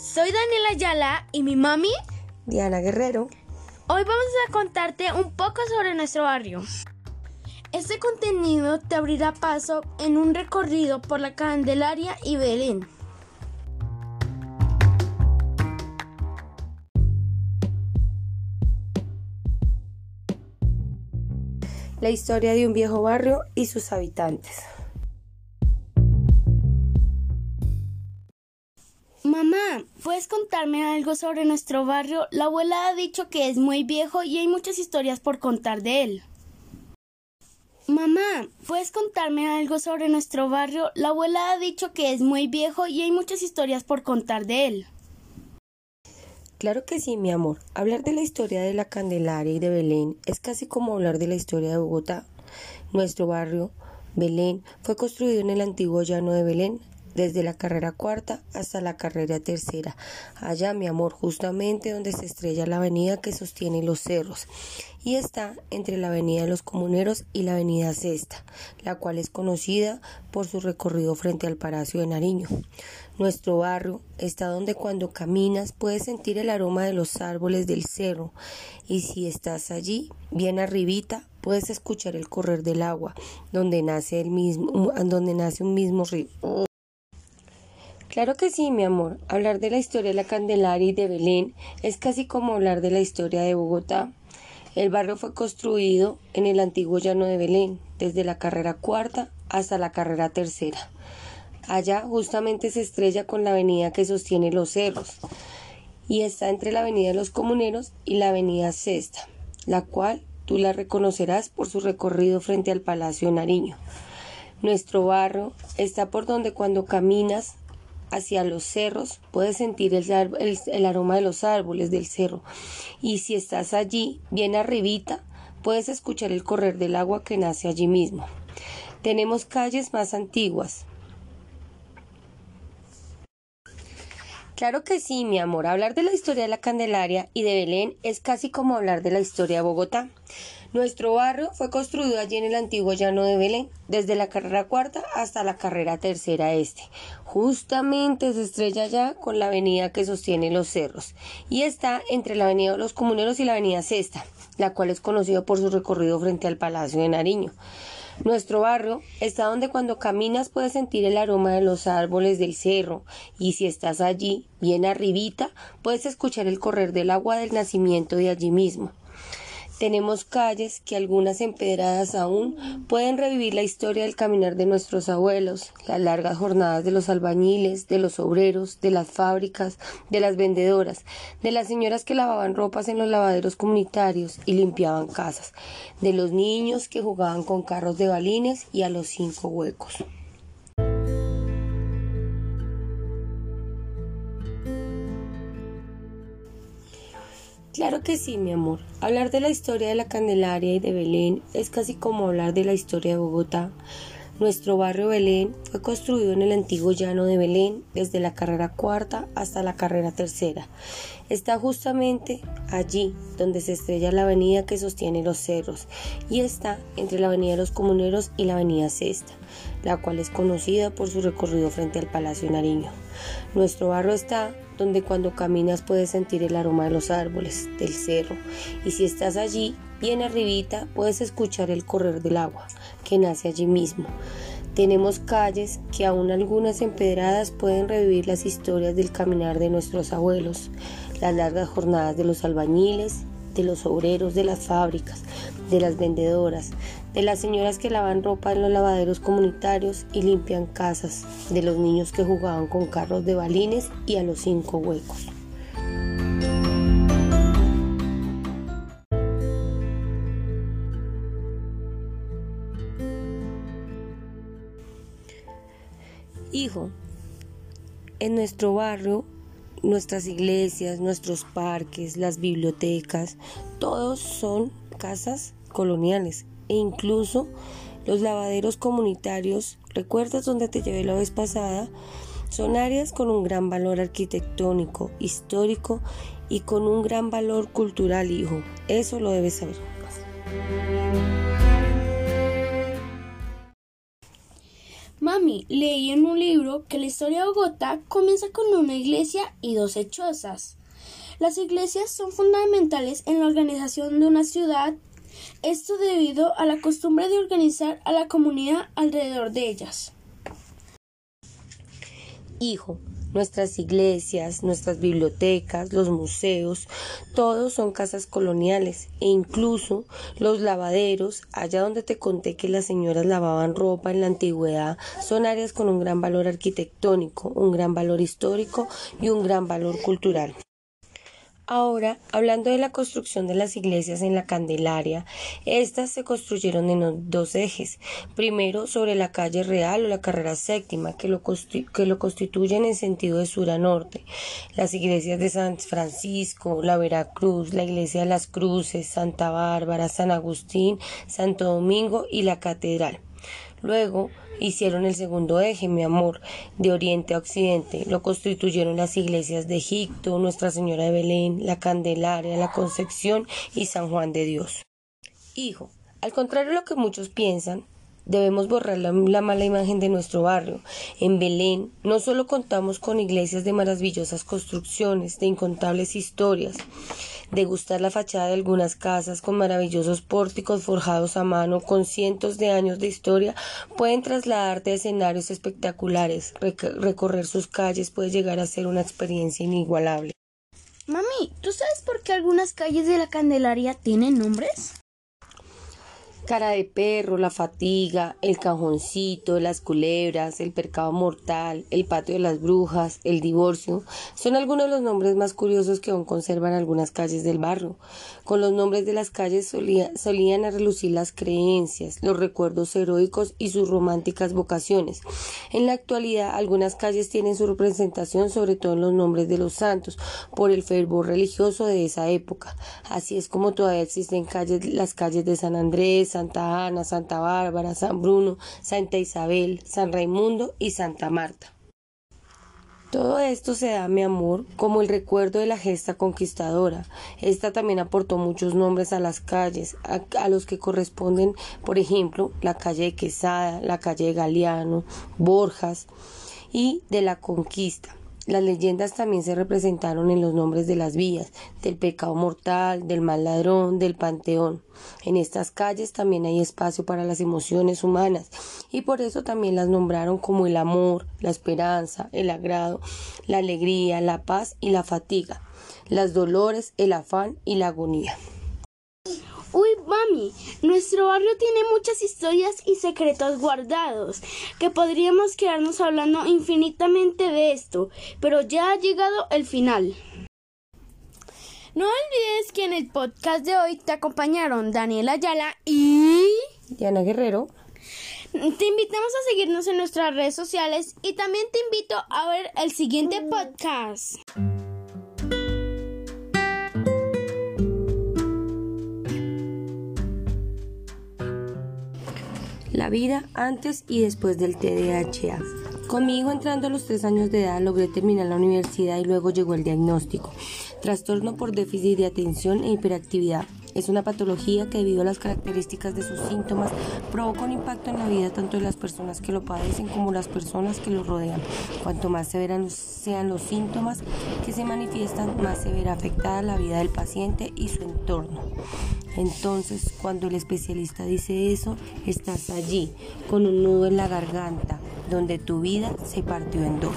soy Daniela Ayala y mi mami, Diana Guerrero. Hoy vamos a contarte un poco sobre nuestro barrio. Este contenido te abrirá paso en un recorrido por la Candelaria y Belén. La historia de un viejo barrio y sus habitantes. Mamá, ¿puedes contarme algo sobre nuestro barrio? La abuela ha dicho que es muy viejo y hay muchas historias por contar de él. Mamá, ¿puedes contarme algo sobre nuestro barrio? La abuela ha dicho que es muy viejo y hay muchas historias por contar de él. Claro que sí, mi amor. Hablar de la historia de la Candelaria y de Belén es casi como hablar de la historia de Bogotá. Nuestro barrio, Belén, fue construido en el antiguo llano de Belén, desde la carrera cuarta hasta la carrera tercera. Allá, mi amor, justamente donde se estrella la avenida que sostiene los cerros. Y está entre la avenida de los comuneros y la avenida Sexta, la cual es conocida por su recorrido frente al Palacio de Nariño. Nuestro barrio está donde cuando caminas puedes sentir el aroma de los árboles del cerro y si estás allí, bien arribita, puedes escuchar el correr del agua, donde nace el mismo, donde nace un mismo río. Claro que sí, mi amor. Hablar de la historia de la Candelaria y de Belén es casi como hablar de la historia de Bogotá. El barrio fue construido en el antiguo llano de Belén, desde la carrera cuarta hasta la carrera tercera. Allá justamente se estrella con la avenida que sostiene los cerros y está entre la avenida de los comuneros y la avenida Sexta, la cual tú la reconocerás por su recorrido frente al Palacio Nariño. Nuestro barrio está por donde cuando caminas hacia los cerros, puedes sentir el, aroma de los árboles del cerro. Y si estás allí, bien arribita, puedes escuchar el correr del agua que nace allí mismo. Tenemos calles más antiguas. Claro que sí, mi amor. Hablar de la historia de la Candelaria y de Belén es casi como hablar de la historia de Bogotá. Nuestro barrio fue construido allí en el antiguo llano de Belén, desde la carrera cuarta hasta la carrera tercera este. Justamente se estrella ya con la avenida que sostiene los cerros y está entre la avenida de los comuneros y la avenida Sexta, la cual es conocida por su recorrido frente al Palacio de Nariño. Nuestro barrio está donde cuando caminas puedes sentir el aroma de los árboles del cerro y si estás allí, bien arribita, puedes escuchar el correr del agua del nacimiento de allí mismo. Tenemos calles que algunas empedradas aún pueden revivir la historia del caminar de nuestros abuelos, las largas jornadas de los albañiles, de los obreros, de las fábricas, de las vendedoras, de las señoras que lavaban ropas en los lavaderos comunitarios y limpiaban casas, de los niños que jugaban con carros de balines y a los cinco huecos. Claro que sí, mi amor. Hablar de la historia de la Candelaria y de Belén es casi como hablar de la historia de Bogotá. Nuestro barrio Belén fue construido en el antiguo llano de Belén desde la carrera cuarta hasta la carrera tercera. Está justamente allí donde se estrella la avenida que sostiene los cerros y está entre la avenida los comuneros y la avenida Sexta, la cual es conocida por su recorrido frente al Palacio Nariño. Nuestro barrio está donde cuando caminas puedes sentir el aroma de los árboles, del cerro, y si estás allí, bien arribita, puedes escuchar el correr del agua, que nace allí mismo. Tenemos calles que aún algunas empedradas pueden revivir las historias del caminar de nuestros abuelos, las largas jornadas de los albañiles, de los obreros de las fábricas, de las vendedoras, de las señoras que lavan ropa en los lavaderos comunitarios y limpian casas, de los niños que jugaban con carros de balines y a los cinco huecos. Hijo, en nuestro barrio, nuestras iglesias, nuestros parques, las bibliotecas, todos son casas coloniales e incluso los lavaderos comunitarios, ¿recuerdas donde te llevé la vez pasada? Son áreas con un gran valor arquitectónico, histórico y con un gran valor cultural, hijo. Eso lo debes saber. Leí en un libro que la historia de Bogotá comienza con una iglesia y dos hechosas. Las iglesias son fundamentales en la organización de una ciudad, esto debido a la costumbre de organizar a la comunidad alrededor de ellas. Hijo, Nuestras iglesias, nuestras bibliotecas, los museos, todos son casas coloniales e incluso los lavaderos, allá donde te conté que las señoras lavaban ropa en la antigüedad, son áreas con un gran valor arquitectónico, un gran valor histórico y un gran valor cultural. Ahora, hablando de la construcción de las iglesias en la Candelaria, estas se construyeron en dos ejes. Primero, sobre la calle Real o la carrera séptima, que lo, que lo constituyen en sentido de sur a norte. Las iglesias de San Francisco, la Veracruz, la iglesia de las Cruces, Santa Bárbara, San Agustín, Santo Domingo y la Catedral. Luego, hicieron el segundo eje, mi amor, de oriente a occidente. Lo constituyeron las iglesias de Egipto, Nuestra Señora de Belén, la Candelaria, la Concepción y San Juan de Dios. Hijo, al contrario de lo que muchos piensan, Debemos borrar la, mala imagen de nuestro barrio. En Belén no solo contamos con iglesias de maravillosas construcciones, de incontables historias, de gustar la fachada de algunas casas con maravillosos pórticos forjados a mano con cientos de años de historia, pueden trasladarte a escenarios espectaculares. recorrer sus calles puede llegar a ser una experiencia inigualable. Mami, ¿tú sabes por qué algunas calles de la Candelaria tienen nombres? Cara de perro, la fatiga, el cajoncito, las culebras, el percado mortal, el patio de las brujas, el divorcio, son algunos de los nombres más curiosos que aún conservan algunas calles del barrio. Con los nombres de las calles solían relucir las creencias, los recuerdos heroicos y sus románticas vocaciones. En la actualidad, algunas calles tienen su representación sobre todo en los nombres de los santos, por el fervor religioso de esa época. Así es como todavía existen calles, las calles de San Andrés, Santa Ana, Santa Bárbara, San Bruno, Santa Isabel, San Raimundo y Santa Marta. Todo esto se da, mi amor, como el recuerdo de la gesta conquistadora. Esta también aportó muchos nombres a las calles, a, los que corresponden, por ejemplo, la calle de Quesada, la calle de Galeano, Borjas y de la Conquista. Las leyendas también se representaron en los nombres de las vías, del pecado mortal, del mal ladrón, del panteón. En estas calles también hay espacio para las emociones humanas y por eso también las nombraron como el amor, la esperanza, el agrado, la alegría, la paz y la fatiga, las dolores, el afán y la agonía. Nuestro barrio tiene muchas historias y secretos guardados, que podríamos quedarnos hablando infinitamente de esto, pero ya ha llegado el final. No olvides que en el podcast de hoy te acompañaron Daniela Ayala y Diana Guerrero. Te invitamos a seguirnos en nuestras redes sociales y también te invito a ver el siguiente podcast. La vida antes y después del TDAH. Conmigo entrando a los tres años de edad logré terminar la universidad y luego llegó el diagnóstico. Trastorno por déficit de atención e hiperactividad. Es una patología que debido a las características de sus síntomas provoca un impacto en la vida tanto de las personas que lo padecen como las personas que lo rodean. Cuanto más severos sean los síntomas que se manifiestan, más se verá afectada la vida del paciente y su entorno. Entonces, cuando el especialista dice eso, estás allí, con un nudo en la garganta, donde tu vida se partió en dos.